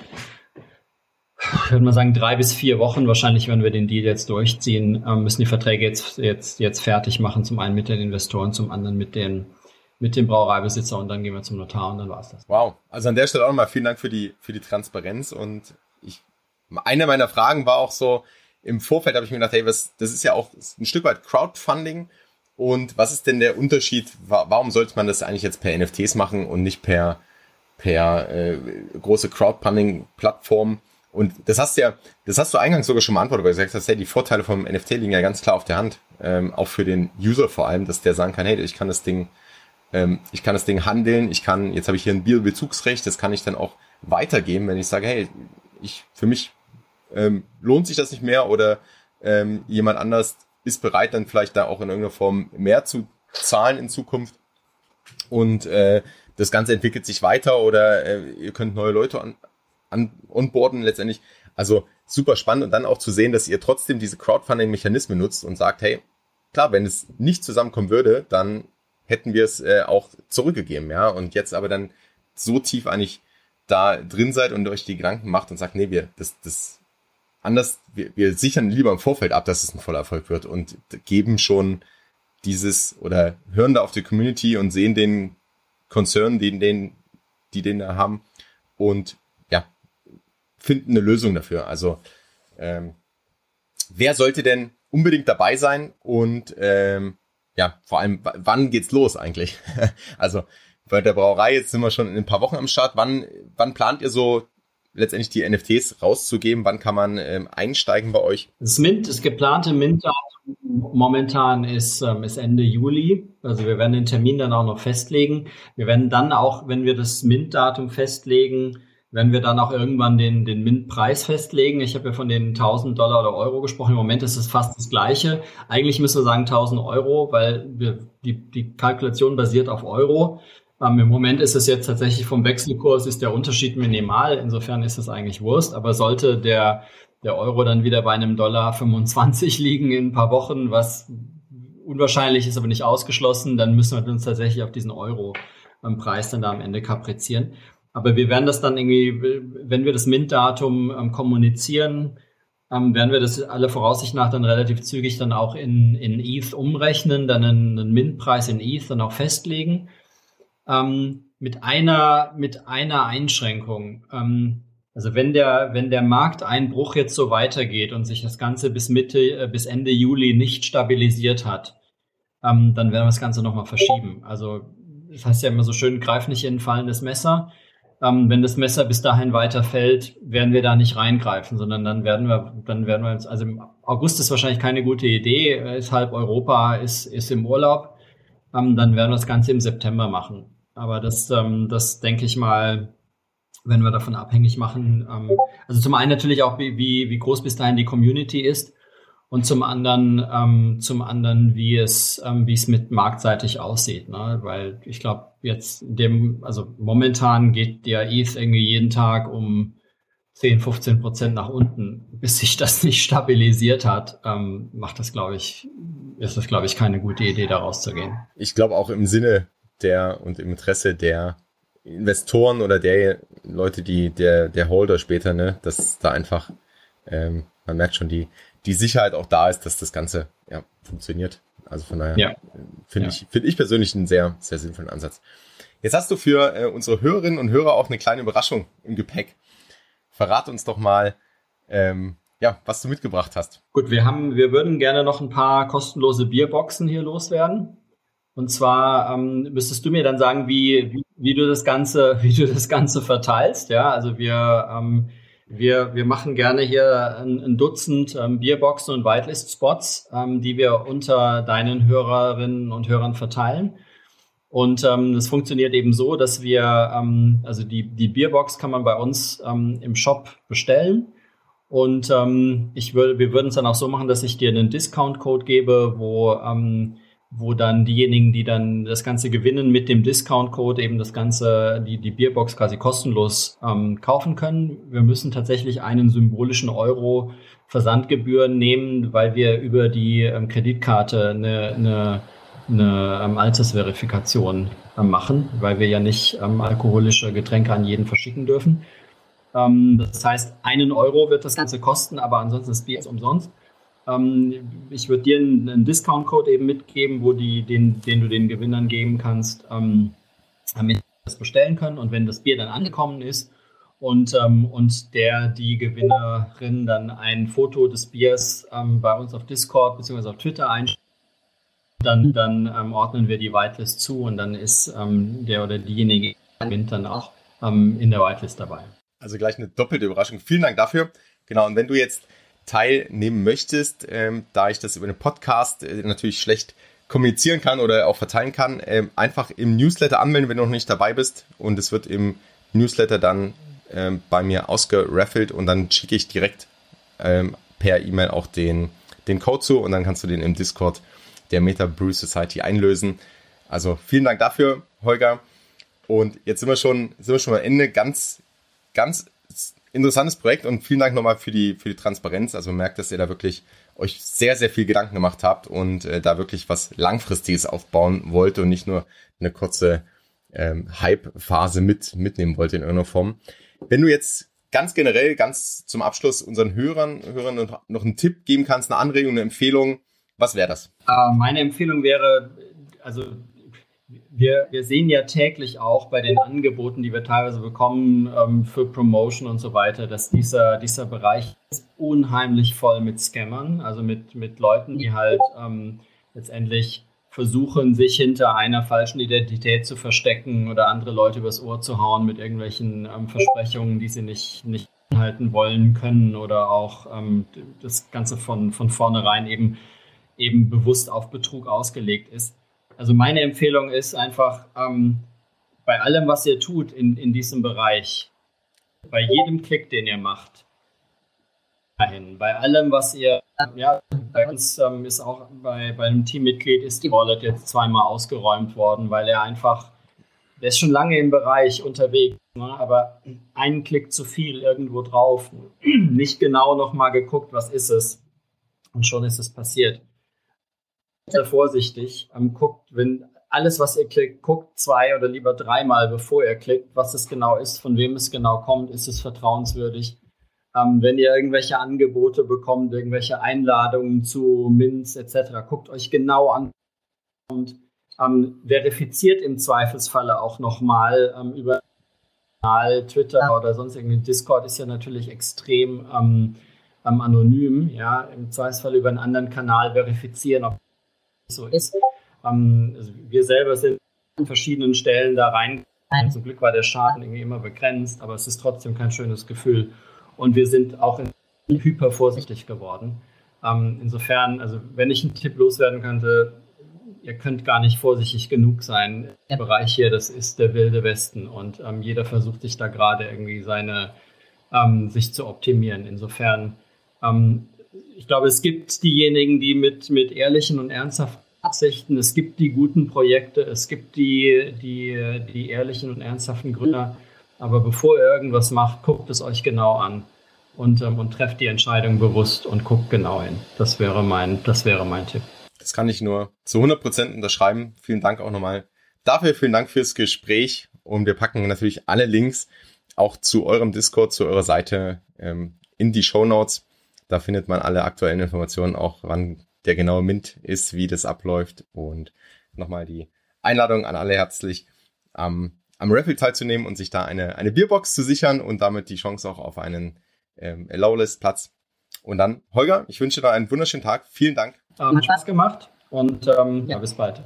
würde man sagen, drei bis vier Wochen, wahrscheinlich wenn wir den Deal jetzt durchziehen, ähm, müssen die Verträge jetzt, jetzt, jetzt fertig machen, zum einen mit den Investoren, zum anderen mit den mit dem Brauereibesitzer und dann gehen wir zum Notar und dann war es das. Wow. Also an der Stelle auch nochmal vielen Dank für die, für die Transparenz und ich, eine meiner Fragen war auch so, im Vorfeld habe ich mir gedacht, hey, was, das ist ja auch ein Stück weit Crowdfunding. Und was ist denn der Unterschied? Warum sollte man das eigentlich jetzt per NFTs machen und nicht per, per äh, große Crowdfunding-Plattform? Und das hast du ja, das hast du eingangs sogar schon beantwortet, weil du gesagt hast, hey, die Vorteile vom NFT liegen ja ganz klar auf der Hand. Ähm, auch für den User vor allem, dass der sagen kann, hey, ich kann das Ding, ähm, ich kann das Ding handeln, ich kann, jetzt habe ich hier ein Bierbezugsrecht, das kann ich dann auch weitergeben, wenn ich sage, hey, ich, für mich ähm, lohnt sich das nicht mehr oder ähm, jemand anders ist bereit, dann vielleicht da auch in irgendeiner Form mehr zu zahlen in Zukunft. Und äh, das Ganze entwickelt sich weiter oder äh, ihr könnt neue Leute an, an onboarden letztendlich. Also super spannend und dann auch zu sehen, dass ihr trotzdem diese Crowdfunding-Mechanismen nutzt und sagt, hey, klar, wenn es nicht zusammenkommen würde, dann hätten wir es äh, auch zurückgegeben, ja. Und jetzt aber dann so tief eigentlich da drin seid und euch die Gedanken macht und sagt, nee, wir, das, das anders, wir, wir sichern lieber im Vorfeld ab, dass es ein voller Erfolg wird und geben schon dieses oder hören da auf die Community und sehen den Konzern, den, den, die den da haben und ja, finden eine Lösung dafür. Also ähm, wer sollte denn unbedingt dabei sein und ähm, ja, vor allem, wann geht's los eigentlich? also bei der Brauerei, jetzt sind wir schon in ein paar Wochen am Start. Wann, wann plant ihr so letztendlich die NFTs rauszugeben? Wann kann man ähm, einsteigen bei euch? Das Mint, das geplante mint momentan ist, ähm, ist Ende Juli. Also wir werden den Termin dann auch noch festlegen. Wir werden dann auch, wenn wir das Mint-Datum festlegen, werden wir dann auch irgendwann den, den Mint-Preis festlegen. Ich habe ja von den 1000 Dollar oder Euro gesprochen. Im Moment ist es fast das Gleiche. Eigentlich müssen wir sagen 1000 Euro, weil wir, die, die Kalkulation basiert auf Euro. Ähm, Im Moment ist es jetzt tatsächlich vom Wechselkurs ist der Unterschied minimal. Insofern ist es eigentlich Wurst. Aber sollte der, der Euro dann wieder bei einem Dollar 25 liegen in ein paar Wochen, was unwahrscheinlich ist, aber nicht ausgeschlossen, dann müssen wir uns tatsächlich auf diesen Euro-Preis dann da am Ende kaprizieren. Aber wir werden das dann irgendwie, wenn wir das Mint-Datum ähm, kommunizieren, ähm, werden wir das alle Voraussicht nach dann relativ zügig dann auch in, in ETH umrechnen, dann einen, einen Mint-Preis in ETH dann auch festlegen. Ähm, mit einer, mit einer Einschränkung. Ähm, also wenn der, wenn der Markteinbruch jetzt so weitergeht und sich das Ganze bis Mitte, äh, bis Ende Juli nicht stabilisiert hat, ähm, dann werden wir das Ganze nochmal verschieben. Also, das heißt ja immer so schön, greif nicht in ein fallendes Messer ähm, wenn das Messer bis dahin weiter fällt, werden wir da nicht reingreifen, sondern dann werden wir, dann werden wir uns, also im August ist wahrscheinlich keine gute Idee, ist halb Europa ist, ist im Urlaub, ähm, dann werden wir das Ganze im September machen. Aber das, ähm, das denke ich mal, wenn wir davon abhängig machen, ähm, also zum einen natürlich auch, wie, wie, wie groß bis dahin die Community ist und zum anderen, ähm, zum anderen, wie es, ähm, wie es mit marktseitig aussieht, ne? Weil ich glaube, jetzt dem, also momentan geht der ETH irgendwie jeden Tag um 10, 15 Prozent nach unten, bis sich das nicht stabilisiert hat, ähm, macht das, glaube ich, ist das, glaube ich, keine gute Idee, da rauszugehen. Ich glaube auch im Sinne der und im Interesse der Investoren oder der Leute, die, der, der Holder später, ne, dass da einfach, ähm, man merkt schon, die, die Sicherheit auch da ist, dass das Ganze ja, funktioniert. Also von daher ja. finde ja. ich, finde ich persönlich einen sehr, sehr sinnvollen Ansatz. Jetzt hast du für äh, unsere Hörerinnen und Hörer auch eine kleine Überraschung im Gepäck. Verrat uns doch mal, ähm, ja, was du mitgebracht hast. Gut, wir haben, wir würden gerne noch ein paar kostenlose Bierboxen hier loswerden. Und zwar ähm, müsstest du mir dann sagen, wie, wie, wie du das Ganze, wie du das Ganze verteilst. Ja, also wir ähm, wir, wir machen gerne hier ein, ein Dutzend ähm, Bierboxen und Whitelist-Spots, ähm, die wir unter deinen Hörerinnen und Hörern verteilen. Und ähm, das funktioniert eben so, dass wir, ähm, also die, die Bierbox kann man bei uns ähm, im Shop bestellen. Und ähm, ich würde, wir würden es dann auch so machen, dass ich dir einen Discount-Code gebe, wo ähm, wo dann diejenigen, die dann das Ganze gewinnen, mit dem Discount-Code eben das Ganze, die, die Bierbox quasi kostenlos ähm, kaufen können. Wir müssen tatsächlich einen symbolischen Euro Versandgebühren nehmen, weil wir über die ähm, Kreditkarte eine, eine, eine ähm, Altersverifikation ähm, machen, weil wir ja nicht ähm, alkoholische Getränke an jeden verschicken dürfen. Ähm, das heißt, einen Euro wird das Ganze kosten, aber ansonsten ist Bier umsonst. Ähm, ich würde dir einen, einen Discount-Code eben mitgeben, wo die, den, den du den Gewinnern geben kannst, ähm, damit sie das bestellen können. Und wenn das Bier dann angekommen ist und, ähm, und der, die Gewinnerin dann ein Foto des Biers ähm, bei uns auf Discord bzw. auf Twitter einstellt, dann, dann ähm, ordnen wir die Whitelist zu und dann ist ähm, der oder diejenige, gewinnt, dann auch in der Whitelist dabei. Also gleich eine doppelte Überraschung. Vielen Dank dafür. Genau, und wenn du jetzt teilnehmen möchtest, ähm, da ich das über den Podcast äh, natürlich schlecht kommunizieren kann oder auch verteilen kann, ähm, einfach im Newsletter anmelden, wenn du noch nicht dabei bist. Und es wird im Newsletter dann ähm, bei mir ausgeraffelt und dann schicke ich direkt ähm, per E-Mail auch den, den Code zu und dann kannst du den im Discord der Meta Brew Society einlösen. Also vielen Dank dafür, Holger. Und jetzt sind wir schon, sind wir schon am Ende. Ganz, ganz interessantes Projekt und vielen Dank nochmal für die, für die Transparenz. Also man merkt, dass ihr da wirklich euch sehr, sehr viel Gedanken gemacht habt und äh, da wirklich was Langfristiges aufbauen wollt und nicht nur eine kurze ähm, Hype-Phase mit, mitnehmen wollt in irgendeiner Form. Wenn du jetzt ganz generell, ganz zum Abschluss unseren Hörern, Hörern noch einen Tipp geben kannst, eine Anregung, eine Empfehlung, Was wäre das? Äh, meine Empfehlung wäre, also wir, wir sehen ja täglich auch bei den Angeboten, die wir teilweise bekommen ähm, für Promotion und so weiter, dass dieser, dieser Bereich ist unheimlich voll mit Scammern, also mit, mit Leuten, die halt ähm, letztendlich versuchen, sich hinter einer falschen Identität zu verstecken oder andere Leute übers Ohr zu hauen mit irgendwelchen ähm, Versprechungen, die sie nicht, nicht halten wollen können oder auch ähm, das Ganze von, von vornherein eben, eben bewusst auf Betrug ausgelegt ist. Also meine Empfehlung ist einfach, ähm, bei allem, was ihr tut in, in diesem Bereich, bei jedem Klick, den ihr macht, dahin, bei allem, was ihr, ja, bei uns ähm, ist auch bei, bei einem Teammitglied ist die Wallet jetzt zweimal ausgeräumt worden, weil er einfach, der ist schon lange im Bereich unterwegs, ne, aber einen Klick zu viel irgendwo drauf, nicht genau nochmal geguckt, was ist es, und schon ist es passiert sehr vorsichtig. Ähm, guckt, wenn alles, was ihr klickt, guckt zwei oder lieber dreimal, bevor ihr klickt, was es genau ist, von wem es genau kommt, ist es vertrauenswürdig. Ähm, wenn ihr irgendwelche Angebote bekommt, irgendwelche Einladungen zu Mints etc., guckt euch genau an und ähm, verifiziert im Zweifelsfalle auch nochmal ähm, über Twitter ja. oder sonst irgendwie. Discord ist ja natürlich extrem ähm, ähm, anonym, ja, im Zweifelsfall über einen anderen Kanal verifizieren, ob so ist. Ähm, also wir selber sind an verschiedenen Stellen da rein. Zum Glück war der Schaden irgendwie immer begrenzt, aber es ist trotzdem kein schönes Gefühl. Und wir sind auch hyper vorsichtig geworden. Ähm, insofern, also wenn ich einen Tipp loswerden könnte, ihr könnt gar nicht vorsichtig genug sein. Der Bereich hier, das ist der wilde Westen und ähm, jeder versucht sich da gerade irgendwie seine, ähm, sich zu optimieren. Insofern ähm, ich glaube, es gibt diejenigen, die mit, mit ehrlichen und ernsthaften Absichten, es gibt die guten Projekte, es gibt die, die, die ehrlichen und ernsthaften Gründer. Aber bevor ihr irgendwas macht, guckt es euch genau an und, ähm, und trefft die Entscheidung bewusst und guckt genau hin. Das wäre mein, das wäre mein Tipp. Das kann ich nur zu 100 Prozent unterschreiben. Vielen Dank auch nochmal dafür. Vielen Dank fürs Gespräch. Und wir packen natürlich alle Links auch zu eurem Discord, zu eurer Seite ähm, in die Show Notes. Da findet man alle aktuellen Informationen auch, wann der genaue Mint ist, wie das abläuft und nochmal die Einladung an alle herzlich am, am Raffle teilzunehmen und sich da eine, eine Bierbox zu sichern und damit die Chance auch auf einen ähm, Allowlist-Platz. Und dann, Holger, ich wünsche dir einen wunderschönen Tag. Vielen Dank. Ähm, Spaß gemacht und ähm, ja. ja, bis bald.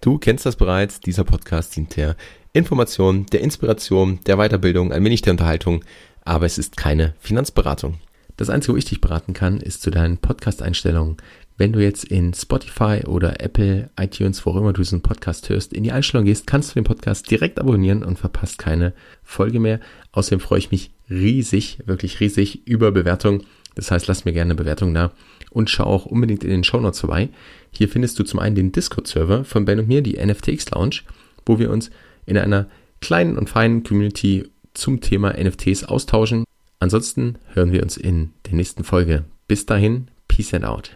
Du kennst das bereits, dieser Podcast dient der Information, der Inspiration, der Weiterbildung, ein wenig der Unterhaltung aber es ist keine Finanzberatung. Das Einzige, wo ich dich beraten kann, ist zu deinen Podcast-Einstellungen. Wenn du jetzt in Spotify oder Apple, iTunes, wo auch immer du diesen Podcast hörst, in die Einstellung gehst, kannst du den Podcast direkt abonnieren und verpasst keine Folge mehr. Außerdem freue ich mich riesig, wirklich riesig über Bewertungen. Das heißt, lass mir gerne eine Bewertung da und schau auch unbedingt in den Show Notes vorbei. Hier findest du zum einen den Discord-Server von Ben und mir, die NFTX Lounge, wo wir uns in einer kleinen und feinen Community zum Thema NFTs austauschen. Ansonsten hören wir uns in der nächsten Folge. Bis dahin, Peace and out.